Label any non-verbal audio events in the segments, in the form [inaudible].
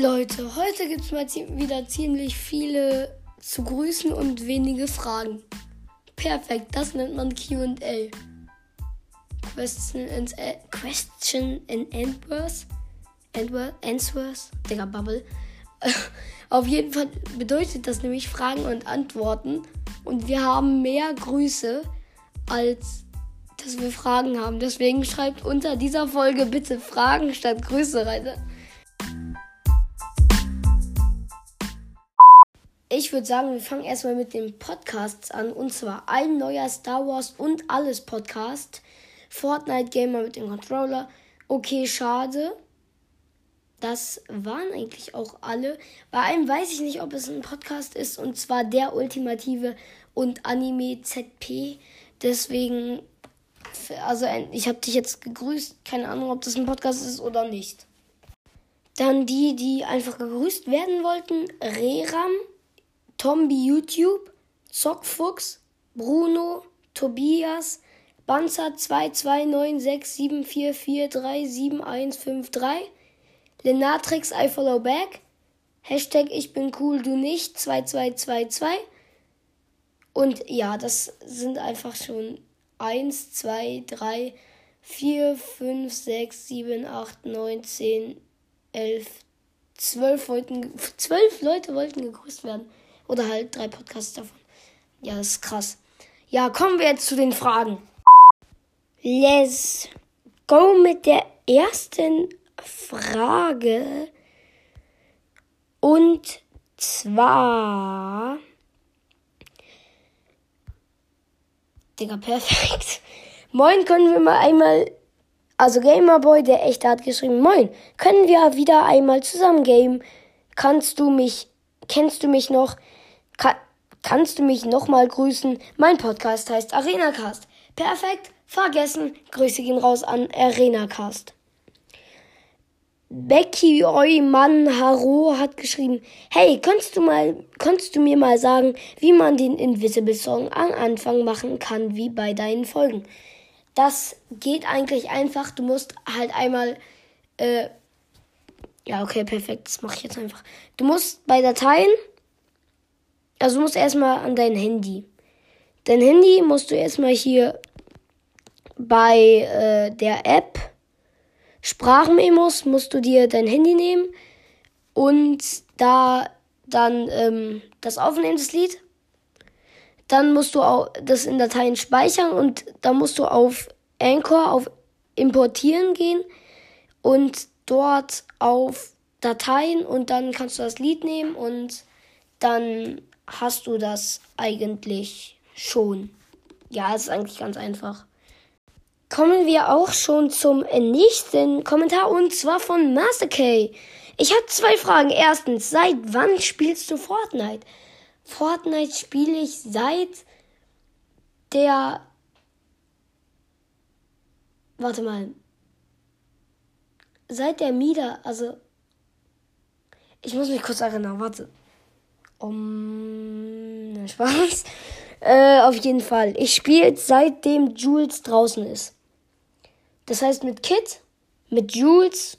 Leute, heute gibt es mal wieder ziemlich viele zu grüßen und wenige Fragen. Perfekt, das nennt man QA. Question and, question and Answers. Answers. Digga, Bubble. [laughs] Auf jeden Fall bedeutet das nämlich Fragen und Antworten. Und wir haben mehr Grüße, als dass wir Fragen haben. Deswegen schreibt unter dieser Folge bitte Fragen statt Grüße rein. Ich würde sagen, wir fangen erstmal mit den Podcasts an. Und zwar ein neuer Star Wars und alles Podcast. Fortnite Gamer mit dem Controller. Okay, schade. Das waren eigentlich auch alle. Bei einem weiß ich nicht, ob es ein Podcast ist. Und zwar der ultimative und Anime ZP. Deswegen, also ich habe dich jetzt gegrüßt. Keine Ahnung, ob das ein Podcast ist oder nicht. Dann die, die einfach gegrüßt werden wollten. Reram, Tombi YouTube, Zockfuchs, Bruno, Tobias, Banzer 229674437153, Lenatrix I follow back, Hashtag ich bin cool, du nicht 2222 und ja, das sind einfach schon 1, 2, 3, 4, 5, 6, 7, 8, 9, 10, 11, 12 wollten, 12 [laughs] Leute wollten gegrüßt werden. Oder halt drei Podcasts davon. Ja, das ist krass. Ja, kommen wir jetzt zu den Fragen. Let's go mit der ersten Frage. Und zwar. Digga, perfekt. Moin, können wir mal einmal. Also Gamerboy, der echt hat geschrieben. Moin, können wir wieder einmal zusammen gamen? Kannst du mich. Kennst du mich noch? Ka kannst du mich nochmal grüßen? Mein Podcast heißt ArenaCast. Perfekt vergessen. Grüße gehen raus an ArenaCast. Becky Eumann Haro hat geschrieben, hey, kannst du mal, kannst du mir mal sagen, wie man den Invisible Song am Anfang machen kann, wie bei deinen Folgen? Das geht eigentlich einfach. Du musst halt einmal, äh, ja, okay, perfekt, das mache ich jetzt einfach. Du musst bei Dateien, also du musst erstmal an dein Handy. Dein Handy musst du erstmal hier bei äh, der App Sprachmemos musst du dir dein Handy nehmen und da dann ähm, das aufnehmen, das Lied. Dann musst du auch das in Dateien speichern und dann musst du auf Anchor, auf Importieren gehen und dort auf Dateien und dann kannst du das Lied nehmen und dann hast du das eigentlich schon. Ja, es ist eigentlich ganz einfach kommen wir auch schon zum nächsten Kommentar und zwar von Master K. Ich habe zwei Fragen. Erstens, seit wann spielst du Fortnite? Fortnite spiele ich seit der. Warte mal. Seit der Mida, also. Ich muss mich kurz erinnern, warte. Um. Spaß. Äh, auf jeden Fall. Ich spiele seitdem Jules draußen ist. Das heißt mit Kit, mit Jules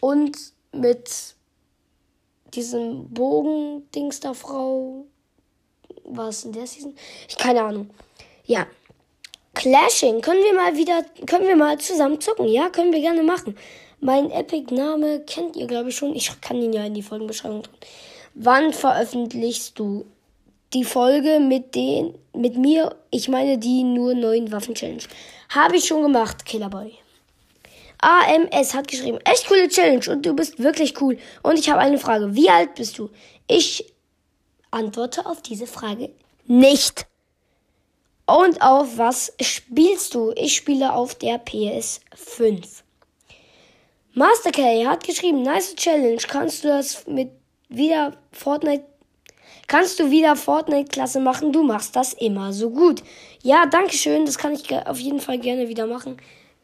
und mit diesem Bogen-Dings da Frau. Was in der Season? Ich keine Ahnung. Ja. Clashing. Können wir mal wieder, können wir mal zusammen zocken? Ja, können wir gerne machen. Mein Epic-Name kennt ihr, glaube ich, schon. Ich kann ihn ja in die Folgenbeschreibung tun. Wann veröffentlichst du die Folge mit den, mit mir? Ich meine die nur neuen Waffen-Challenge. Habe ich schon gemacht, Killerboy. AMS hat geschrieben, echt coole Challenge und du bist wirklich cool. Und ich habe eine Frage. Wie alt bist du? Ich antworte auf diese Frage nicht. Und auf was spielst du? Ich spiele auf der PS5. Master K hat geschrieben, nice Challenge. Kannst du das mit wieder Fortnite Kannst du wieder Fortnite-Klasse machen? Du machst das immer so gut. Ja, danke schön. Das kann ich auf jeden Fall gerne wieder machen.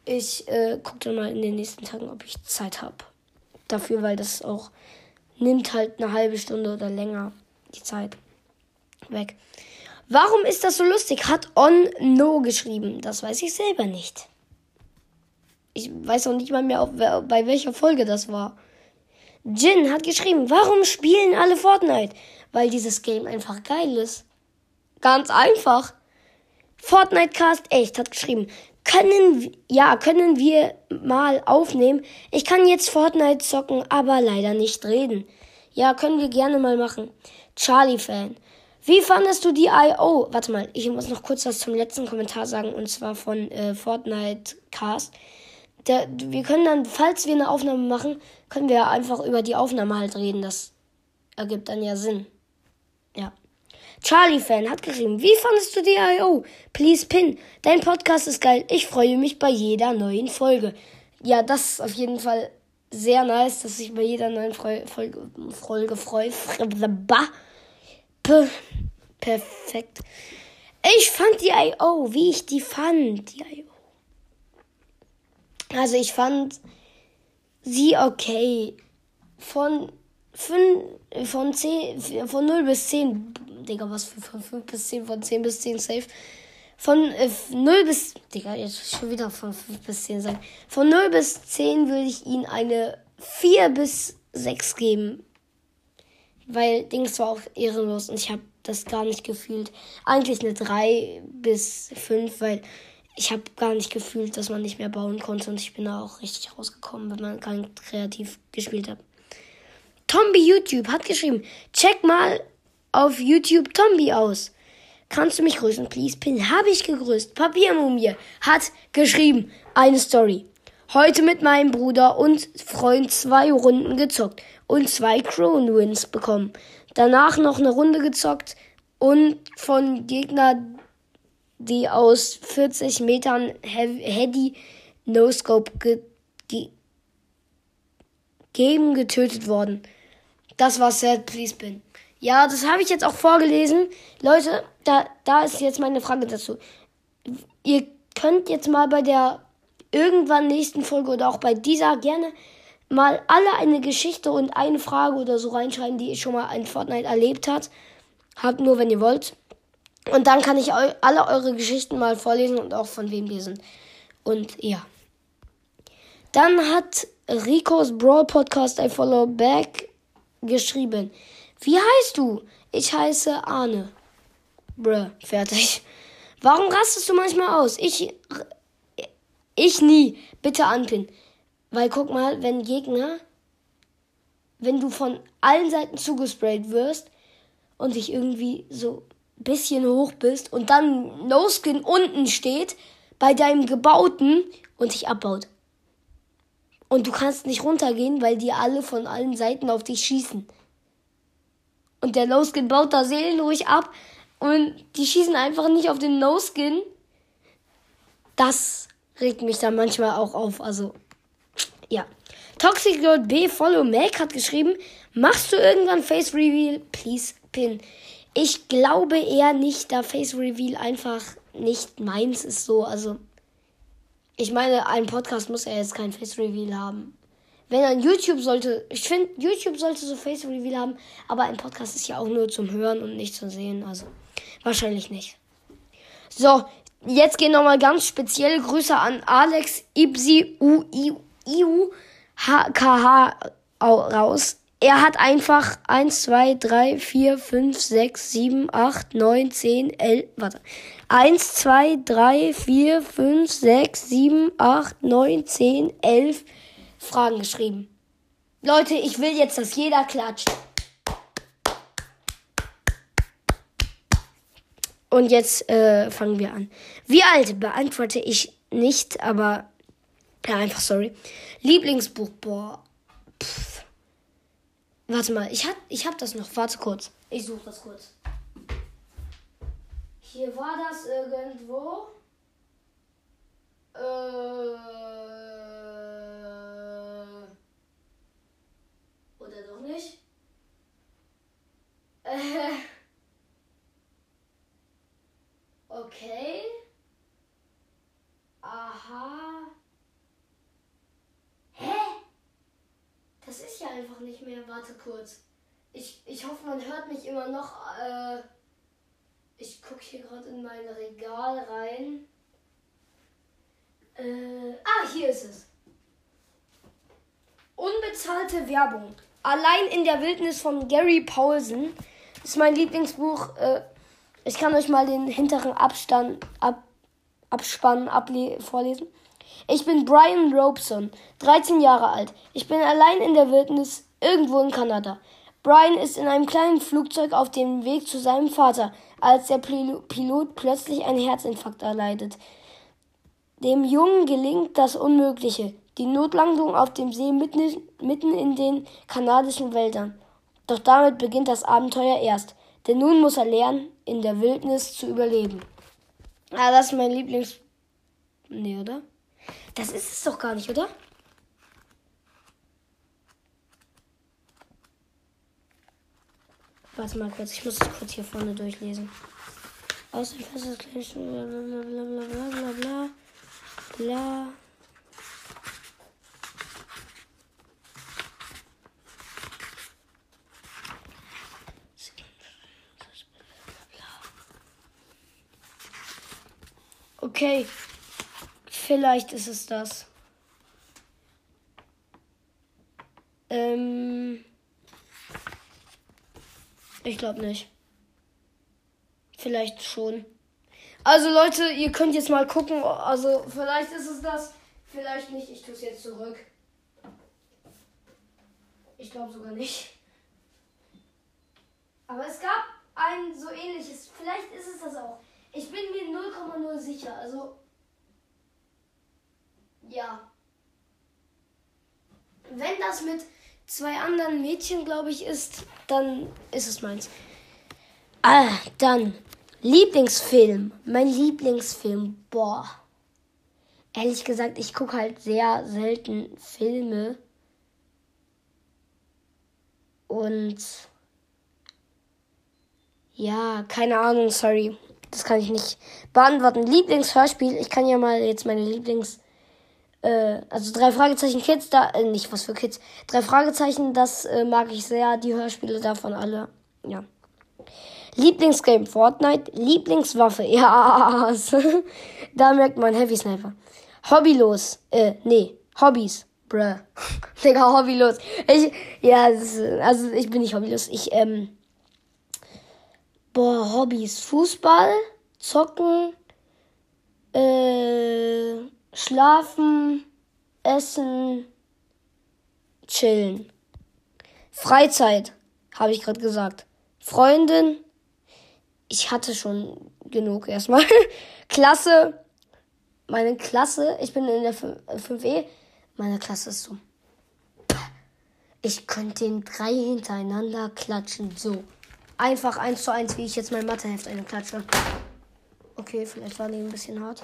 Ich äh, gucke dann mal in den nächsten Tagen, ob ich Zeit habe. Dafür, weil das auch nimmt halt eine halbe Stunde oder länger die Zeit weg. Warum ist das so lustig? Hat On No geschrieben. Das weiß ich selber nicht. Ich weiß auch nicht mal mehr, auf, bei welcher Folge das war. Jin hat geschrieben, warum spielen alle Fortnite? Weil dieses Game einfach geil ist. Ganz einfach. Fortnite Cast echt hat geschrieben, können, ja, können wir mal aufnehmen. Ich kann jetzt Fortnite zocken, aber leider nicht reden. Ja, können wir gerne mal machen. Charlie Fan. Wie fandest du die I.O.? Warte mal, ich muss noch kurz was zum letzten Kommentar sagen und zwar von äh, Fortnite Cast. Der, wir können dann, falls wir eine Aufnahme machen, können wir einfach über die Aufnahme halt reden. Das ergibt dann ja Sinn. Ja. Charlie-Fan hat geschrieben, wie fandest du die I.O.? Please pin. Dein Podcast ist geil. Ich freue mich bei jeder neuen Folge. Ja, das ist auf jeden Fall sehr nice, dass ich bei jeder neuen Folge, Folge freue. Perfekt. Ich fand die I.O., wie ich die fand. Die I.O. Also ich fand sie okay. Von 5, von 10, von 0 bis 10, Digga, was für von 5 bis 10, von 10 bis 10 safe. Von äh, 0 bis, Digga, jetzt schon wieder von 5 bis 10 sagen. Von 0 bis 10 würde ich ihnen eine 4 bis 6 geben. Weil Dings war auch ehrenlos und ich habe das gar nicht gefühlt. Eigentlich eine 3 bis 5, weil ich habe gar nicht gefühlt, dass man nicht mehr bauen konnte und ich bin da auch richtig rausgekommen, wenn man nicht kreativ gespielt hat. Tombi YouTube hat geschrieben, check mal auf YouTube Tombi aus. Kannst du mich grüßen, please? Pin habe ich gegrüßt. Papiermumie hat geschrieben, eine Story. Heute mit meinem Bruder und Freund zwei Runden gezockt und zwei Crown Wins bekommen. Danach noch eine Runde gezockt und von Gegner, die aus 40 Metern Heady No Scope ge gegeben getötet worden. Das war Sad Please Bin. Ja, das habe ich jetzt auch vorgelesen. Leute, da, da ist jetzt meine Frage dazu. Ihr könnt jetzt mal bei der irgendwann nächsten Folge oder auch bei dieser gerne mal alle eine Geschichte und eine Frage oder so reinschreiben, die ihr schon mal in Fortnite erlebt habt. Habt nur, wenn ihr wollt. Und dann kann ich eu alle eure Geschichten mal vorlesen und auch von wem die sind. Und ja. Dann hat Ricos Brawl Podcast I Follow Back geschrieben. Wie heißt du? Ich heiße Arne. Bruh, fertig. Warum rastest du manchmal aus? Ich. Ich nie. Bitte anpinnen. Weil guck mal, wenn Gegner. Wenn du von allen Seiten zugesprayt wirst und dich irgendwie so ein bisschen hoch bist und dann No Skin unten steht bei deinem gebauten und dich abbaut. Und du kannst nicht runtergehen, weil die alle von allen Seiten auf dich schießen. Und der No-Skin baut da seelenruhig ab. Und die schießen einfach nicht auf den No-Skin. Das regt mich dann manchmal auch auf. Also, ja. Toxic Girl B Follow Mac hat geschrieben, machst du irgendwann Face Reveal? Please pin. Ich glaube eher nicht, da Face Reveal einfach nicht meins ist so. Also, ich meine, ein Podcast muss ja jetzt kein Face Reveal haben. Wenn ein YouTube sollte, ich finde, YouTube sollte so Face Reveal haben, aber ein Podcast ist ja auch nur zum Hören und nicht zu sehen, also wahrscheinlich nicht. So, jetzt gehen nochmal ganz spezielle Grüße an Alex Ibsi U I U H K H raus. Er hat einfach 1, 2, 3, 4, 5, 6, 7, 8, 9, 10, 11, warte. 1, 2, 3, 4, 5, 6, 7, 8, 9, 10, 11 Fragen geschrieben. Leute, ich will jetzt, dass jeder klatscht. Und jetzt äh, fangen wir an. Wie alt beantworte ich nicht, aber ja, einfach sorry. Lieblingsbuch, boah. Pff. Warte mal, ich hab, ich hab das noch. Warte kurz. Ich suche das kurz. Hier war das irgendwo. Äh, oder doch nicht? Äh, [laughs] okay. Aha. Das ist ja einfach nicht mehr. Warte kurz. Ich, ich hoffe, man hört mich immer noch. Äh, ich gucke hier gerade in mein Regal rein. Äh, ah, hier ist es. Unbezahlte Werbung. Allein in der Wildnis von Gary Paulsen. Ist mein Lieblingsbuch. Äh, ich kann euch mal den hinteren Abstand, ab, Abspann vorlesen. Ich bin Brian Robeson, 13 Jahre alt. Ich bin allein in der Wildnis irgendwo in Kanada. Brian ist in einem kleinen Flugzeug auf dem Weg zu seinem Vater, als der Pilot plötzlich einen Herzinfarkt erleidet. Dem Jungen gelingt das Unmögliche, die Notlandung auf dem See mitten, in den kanadischen Wäldern. Doch damit beginnt das Abenteuer erst, denn nun muss er lernen, in der Wildnis zu überleben. Ah, das ist mein Lieblings. Nee, oder? Das ist es doch gar nicht, oder? Warte mal kurz, ich muss es kurz hier vorne durchlesen. Bla bla bla bla bla bla bla. Okay, vielleicht ist es das. Ähm. Ich glaube nicht. Vielleicht schon. Also Leute, ihr könnt jetzt mal gucken. Also vielleicht ist es das, vielleicht nicht. Ich tue es jetzt zurück. Ich glaube sogar nicht. Aber es gab ein so ähnliches. Vielleicht ist es das auch. Ich bin mir 0,0 sicher. Also ja. Wenn das mit zwei anderen Mädchen, glaube ich, ist, dann ist es meins. Ah, dann Lieblingsfilm. Mein Lieblingsfilm. Boah. Ehrlich gesagt, ich gucke halt sehr selten Filme. Und ja, keine Ahnung, sorry. Das kann ich nicht beantworten. Lieblingshörspiel. Ich kann ja mal jetzt meine Lieblings äh, also drei Fragezeichen Kids, da, äh, nicht was für Kids, drei Fragezeichen, das äh, mag ich sehr, die Hörspiele davon alle, ja. Lieblingsgame Fortnite, Lieblingswaffe, [laughs] ja, da merkt man Heavy Sniper. Hobbylos, äh, nee, Hobbys, bruh. [laughs] Digga, hobbylos. Ich, ja, ist, also ich bin nicht hobbylos, ich, ähm, boah, Hobbys, Fußball, Zocken, äh, Schlafen, essen, chillen. Freizeit, habe ich gerade gesagt. Freundin, ich hatte schon genug erstmal. [laughs] Klasse, meine Klasse, ich bin in der 5e, meine Klasse ist so. Ich könnte den drei hintereinander klatschen, so. Einfach eins zu eins, wie ich jetzt mein Matheheft eine klatsche. Okay, vielleicht war die ein bisschen hart.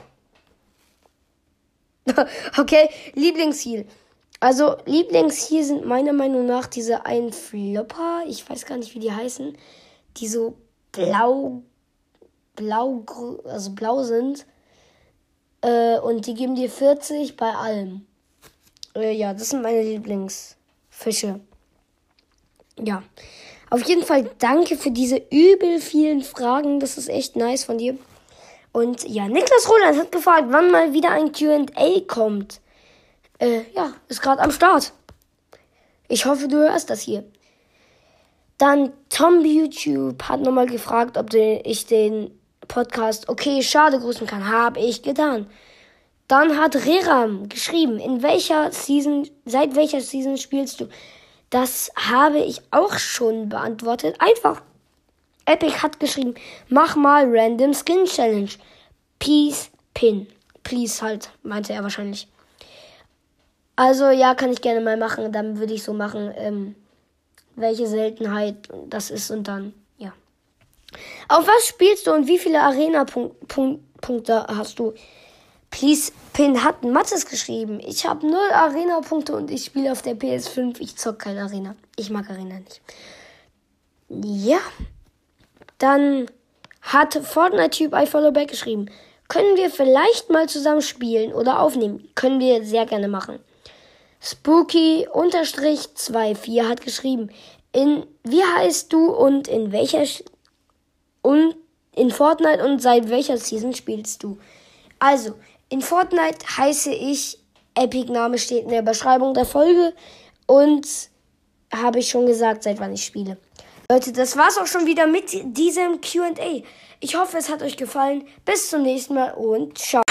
[laughs] okay, Lieblingsziel. Also, Lieblingsziel sind meiner Meinung nach diese ein Flopper. Ich weiß gar nicht, wie die heißen. Die so blau, blau, also blau sind. Äh, und die geben dir 40 bei allem. Äh, ja, das sind meine Lieblingsfische. Ja. Auf jeden Fall danke für diese übel vielen Fragen. Das ist echt nice von dir. Und ja, Niklas Roland hat gefragt, wann mal wieder ein QA kommt. Äh, ja, ist gerade am Start. Ich hoffe, du hörst das hier. Dann Tom YouTube hat nochmal gefragt, ob ich den Podcast Okay, schade grüßen kann. Habe ich getan. Dann hat Reram geschrieben, in welcher Season, seit welcher Season spielst du? Das habe ich auch schon beantwortet. Einfach Epic hat geschrieben, mach mal Random Skin Challenge. Peace Pin. Please halt, meinte er wahrscheinlich. Also ja, kann ich gerne mal machen. Dann würde ich so machen, ähm, welche Seltenheit das ist und dann, ja. Auf was spielst du und wie viele Arena-Punkte hast du? Please Pin hat Mattes geschrieben. Ich habe null Arena-Punkte und ich spiele auf der PS5. Ich zock keine Arena. Ich mag Arena nicht. Ja. Dann hat Fortnite-Typ I Follow Back geschrieben. Können wir vielleicht mal zusammen spielen oder aufnehmen? Können wir sehr gerne machen. Spooky-24 hat geschrieben. In, wie heißt du und in welcher, und in Fortnite und seit welcher Season spielst du? Also, in Fortnite heiße ich, Epic Name steht in der Beschreibung der Folge und habe ich schon gesagt, seit wann ich spiele. Leute, das war's auch schon wieder mit diesem QA. Ich hoffe, es hat euch gefallen. Bis zum nächsten Mal und ciao.